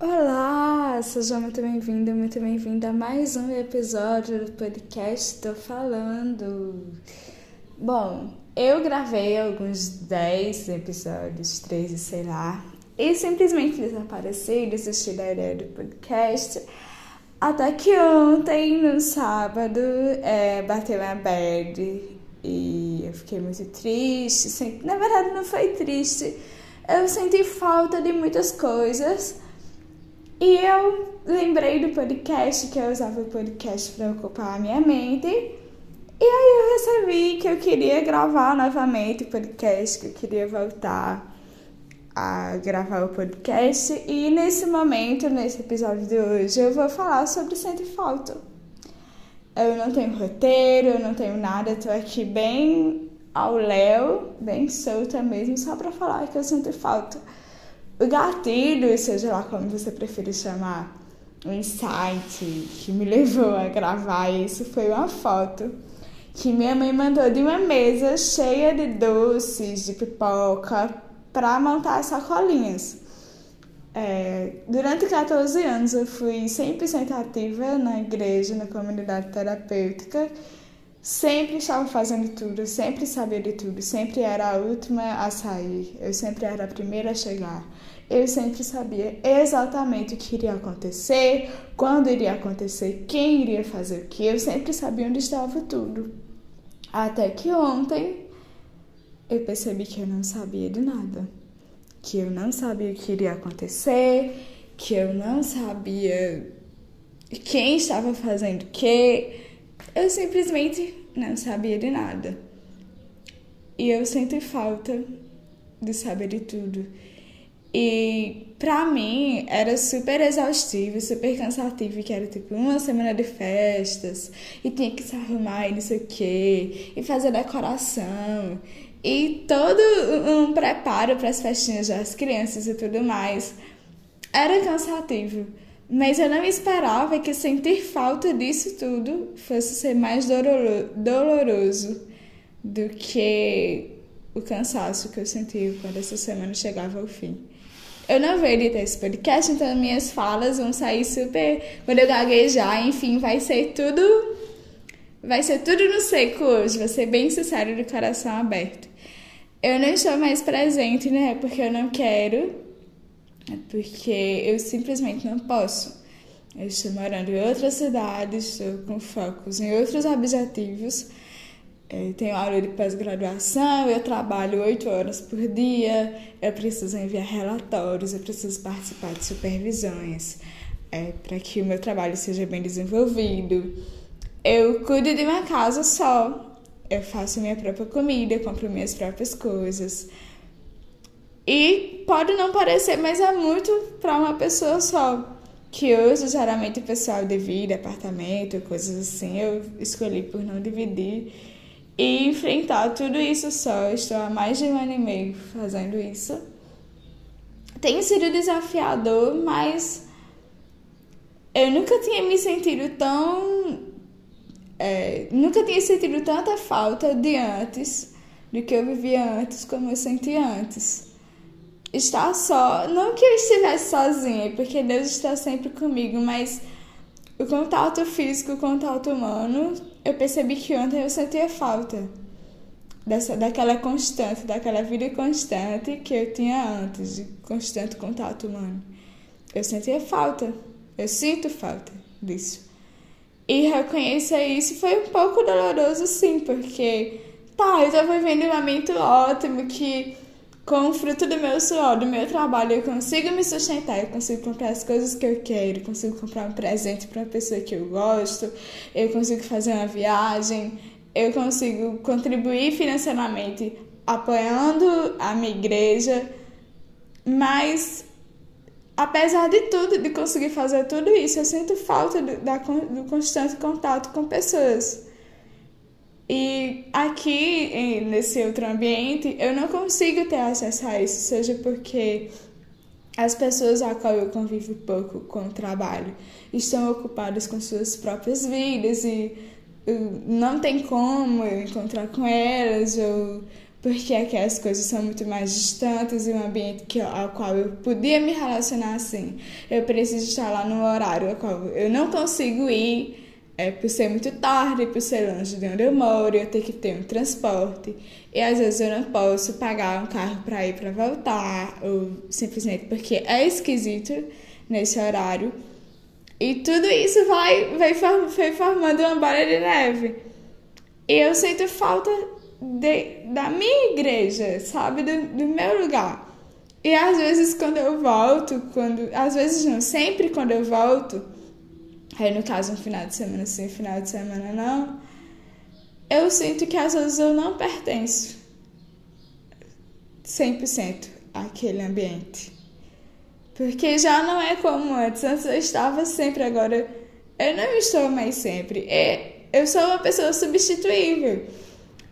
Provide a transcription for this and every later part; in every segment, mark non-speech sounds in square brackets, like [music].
Olá, seja muito bem-vindo, muito bem-vinda a mais um episódio do podcast Tô Falando. Bom, eu gravei alguns 10 episódios, 13, sei lá, e simplesmente desapareci, desisti da ideia do podcast. Até que ontem, no sábado, é, bateu a bad e eu fiquei muito triste. Na verdade, não foi triste, eu senti falta de muitas coisas. E eu lembrei do podcast, que eu usava o podcast para ocupar a minha mente. E aí eu recebi que eu queria gravar novamente o podcast, que eu queria voltar a gravar o podcast. E nesse momento, nesse episódio de hoje, eu vou falar sobre Sente Falta. Eu não tenho roteiro, eu não tenho nada, eu tô aqui bem ao léu, bem solta mesmo, só para falar que eu sinto falta. O gatilho, seja lá como você preferir chamar, o insight que me levou a gravar isso foi uma foto que minha mãe mandou de uma mesa cheia de doces, de pipoca, para montar as sacolinhas. É, durante 14 anos eu fui 100% ativa na igreja, na comunidade terapêutica. Sempre estava fazendo tudo, sempre sabia de tudo, sempre era a última a sair, eu sempre era a primeira a chegar. Eu sempre sabia exatamente o que iria acontecer, quando iria acontecer, quem iria fazer o que, eu sempre sabia onde estava tudo. Até que ontem eu percebi que eu não sabia de nada que eu não sabia o que iria acontecer, que eu não sabia quem estava fazendo o que, eu simplesmente não sabia de nada. E eu sinto falta de saber de tudo. E pra mim era super exaustivo, super cansativo, que era tipo uma semana de festas, e tinha que se arrumar e não sei o quê, e fazer decoração, e todo um preparo para as festinhas das crianças e tudo mais. Era cansativo, mas eu não esperava que sentir falta disso tudo fosse ser mais doloroso do que o cansaço que eu senti quando essa semana chegava ao fim. Eu não vou editar esse podcast, então minhas falas vão sair super. Quando eu gaguejar, enfim, vai ser tudo. Vai ser tudo no seco hoje, vou ser bem sincero de coração aberto. Eu não estou mais presente, né? Porque eu não quero, é porque eu simplesmente não posso. Eu estou morando em outra cidade, estou com focos em outros objetivos. Eu tenho aula de pós-graduação, eu trabalho oito horas por dia, eu preciso enviar relatórios, eu preciso participar de supervisões é, para que o meu trabalho seja bem desenvolvido. Eu cuido de uma casa só, eu faço minha própria comida, compro minhas próprias coisas. E pode não parecer, mas é muito para uma pessoa só. Que hoje, geralmente, o pessoal divide apartamento, coisas assim. Eu escolhi por não dividir e enfrentar tudo isso só. Estou há mais de um ano e meio fazendo isso. Tem sido desafiador, mas eu nunca tinha me sentido tão é, nunca tinha sentido tanta falta de antes, do que eu vivia antes, como eu sentia antes. Estar só, não que eu estivesse sozinha, porque Deus está sempre comigo, mas o contato físico, o contato humano, eu percebi que ontem eu sentia falta dessa, daquela constante, daquela vida constante que eu tinha antes, de constante contato humano. Eu sentia falta, eu sinto falta disso. E reconhecer isso foi um pouco doloroso, sim, porque, tá, eu tô vivendo um momento ótimo que, com o fruto do meu suor, do meu trabalho, eu consigo me sustentar, eu consigo comprar as coisas que eu quero, eu consigo comprar um presente para uma pessoa que eu gosto, eu consigo fazer uma viagem, eu consigo contribuir financeiramente apoiando a minha igreja, mas apesar de tudo, de conseguir fazer tudo isso, eu sinto falta do, da, do constante contato com pessoas. E aqui, nesse outro ambiente, eu não consigo ter acesso a isso, seja porque as pessoas a qual eu convivo pouco com o trabalho estão ocupadas com suas próprias vidas e não tem como eu encontrar com elas, ou porque aqui as coisas são muito mais distantes e um ambiente que, ao qual eu podia me relacionar assim. Eu preciso estar lá no horário ao qual eu não consigo ir é, por ser muito tarde, por ser longe de onde eu moro, eu tenho que ter um transporte. E às vezes eu não posso pagar um carro para ir para voltar, ou simplesmente porque é esquisito nesse horário. E tudo isso vai, vai, vai formando uma bola de neve. E eu sinto falta de, da minha igreja, sabe? Do, do meu lugar. E às vezes quando eu volto, quando. Às vezes não, sempre quando eu volto, aí no caso um final de semana sim, final de semana não, eu sinto que às vezes eu não pertenço 100% àquele ambiente. Porque já não é como antes. Antes eu estava sempre, agora eu não estou mais sempre. Eu sou uma pessoa substituível.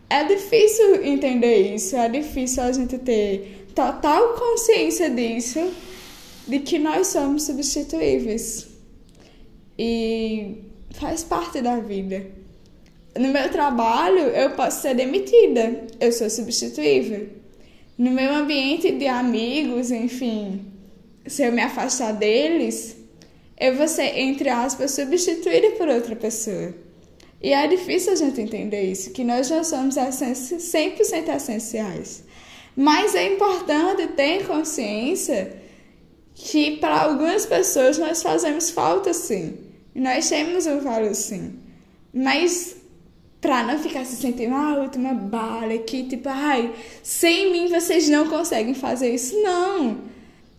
É difícil entender isso, é difícil a gente ter total consciência disso, de que nós somos substituíveis. E faz parte da vida. No meu trabalho, eu posso ser demitida, eu sou substituível. No meu ambiente de amigos, enfim, se eu me afastar deles, eu vou ser, entre aspas, substituída por outra pessoa. E é difícil a gente entender isso, que nós não somos 100% essenciais. Mas é importante ter consciência que para algumas pessoas nós fazemos falta sim. Nós temos um valor sim. Mas para não ficar se sentindo a ah, última bala que tipo, ai, sem mim vocês não conseguem fazer isso. Não.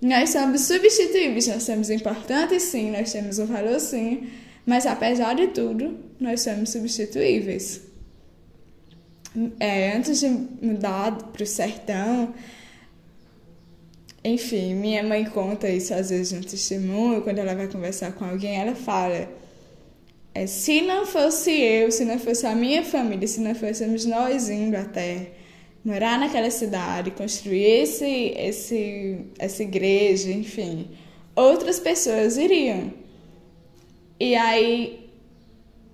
Nós somos substituíveis, nós somos importantes sim, nós temos um valor sim mas apesar de tudo, nós somos substituíveis. É, antes de mudar para o sertão, enfim, minha mãe conta isso às vezes no testemunho, quando ela vai conversar com alguém, ela fala: é, se não fosse eu, se não fosse a minha família, se não fôssemos nós indo até morar naquela cidade, construir esse, esse, essa igreja, enfim, outras pessoas iriam. E aí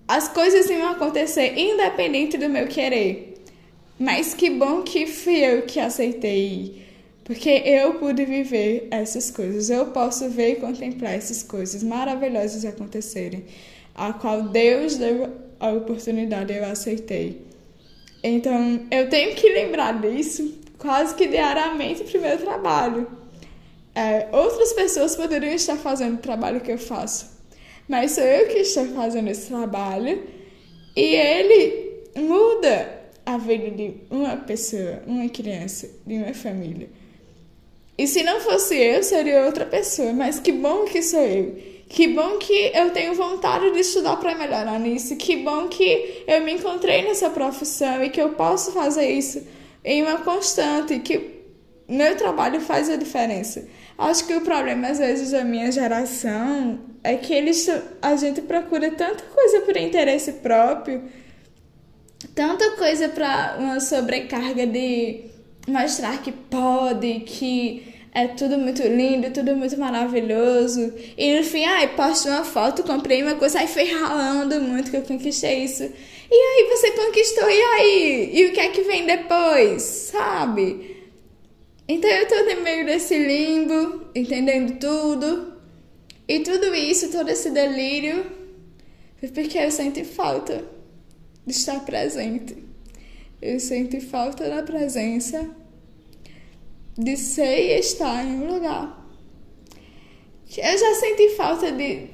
as coisas iam acontecer independente do meu querer. Mas que bom que fui eu que aceitei. Porque eu pude viver essas coisas. Eu posso ver e contemplar essas coisas maravilhosas acontecerem. A qual Deus deu a oportunidade, eu aceitei. Então, eu tenho que lembrar disso quase que diariamente para o meu trabalho. É, outras pessoas poderiam estar fazendo o trabalho que eu faço, mas sou eu que estou fazendo esse trabalho e ele muda a vida de uma pessoa, uma criança, de uma família. E se não fosse eu, seria outra pessoa, mas que bom que sou eu. Que bom que eu tenho vontade de estudar para melhorar nisso. Que bom que eu me encontrei nessa profissão e que eu posso fazer isso em uma constante, que meu trabalho faz a diferença. Acho que o problema, às vezes, da minha geração é que eles, a gente procura tanta coisa por interesse próprio, tanta coisa para uma sobrecarga de mostrar que pode, que é tudo muito lindo, tudo muito maravilhoso. E no fim, ai, posto uma foto, comprei uma coisa, aí foi ralando muito que eu conquistei isso. E aí você conquistou, e aí? E o que é que vem depois? Sabe? Então eu tô no meio desse limbo, entendendo tudo. E tudo isso, todo esse delírio, foi porque eu sinto falta de estar presente. Eu sinto falta da presença de ser e estar em um lugar. Eu já senti falta de,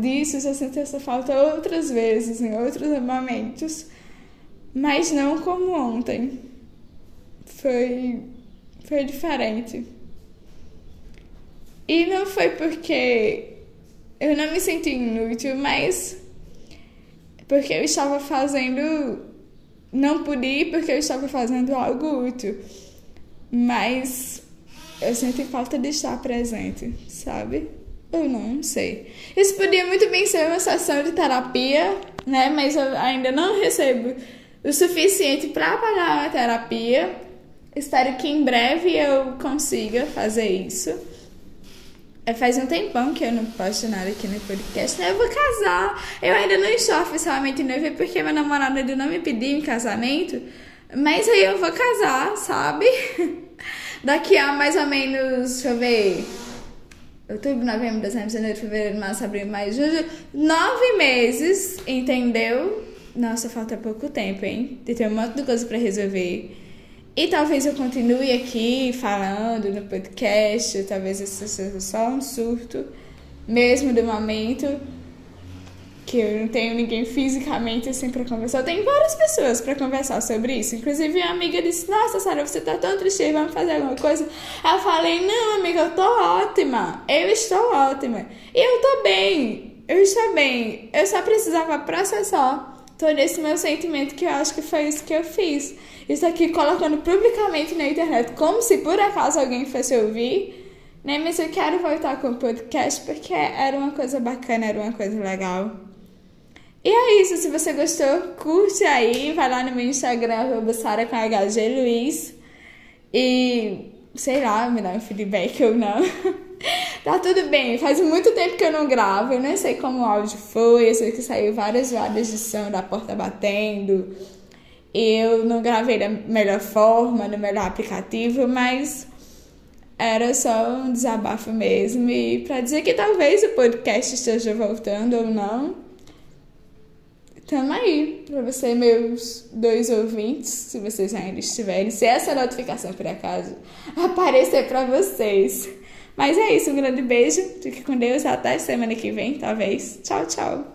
disso, já senti essa falta outras vezes, em outros momentos, mas não como ontem. Foi, foi diferente. E não foi porque eu não me senti inútil, mas porque eu estava fazendo. Não pude ir porque eu estava fazendo algo útil. Mas eu sinto falta de estar presente, sabe? Eu não sei. Isso podia muito bem ser uma sessão de terapia, né? Mas eu ainda não recebo o suficiente para pagar uma terapia. Espero que em breve eu consiga fazer isso. É, faz um tempão que eu não posto nada aqui no podcast, né? Eu vou casar. Eu ainda não estou oficialmente noiva porque meu namorado ainda não me pediu em casamento. Mas aí eu vou casar, sabe? [laughs] Daqui a mais ou menos, deixa eu ver. Outubro, novembro, dezembro, janeiro, fevereiro, março, abril, maio, junho. Nove meses, entendeu? Nossa, falta pouco tempo, hein? Tem um monte de coisa pra resolver. E talvez eu continue aqui falando no podcast, talvez isso seja só um surto, mesmo do momento que eu não tenho ninguém fisicamente assim para conversar. Tenho várias pessoas para conversar sobre isso. Inclusive, uma amiga disse: Nossa, Sara, você tá tão triste, vamos fazer alguma coisa. Eu falei: Não, amiga, eu tô ótima. Eu estou ótima. E eu tô bem. Eu estou bem. Eu só precisava processar todo esse meu sentimento que eu acho que foi isso que eu fiz. Isso aqui colocando publicamente na internet, como se por acaso alguém fosse ouvir. Né? Mas eu quero voltar com o podcast porque era uma coisa bacana, era uma coisa legal. E é isso, se você gostou, curte aí, vai lá no meu Instagram, Sara com HG Luiz. E sei lá, me dá um feedback ou não. [laughs] tá tudo bem, faz muito tempo que eu não gravo, eu nem sei como o áudio foi, eu sei que saiu várias várias de som da porta batendo. Eu não gravei da melhor forma, no melhor aplicativo, mas era só um desabafo mesmo. E para dizer que talvez o podcast esteja voltando ou não. Tamo aí, pra você, meus dois ouvintes, se vocês ainda estiverem, se essa notificação por acaso aparecer pra vocês. Mas é isso, um grande beijo, fique com Deus, até semana que vem, talvez. Tchau, tchau.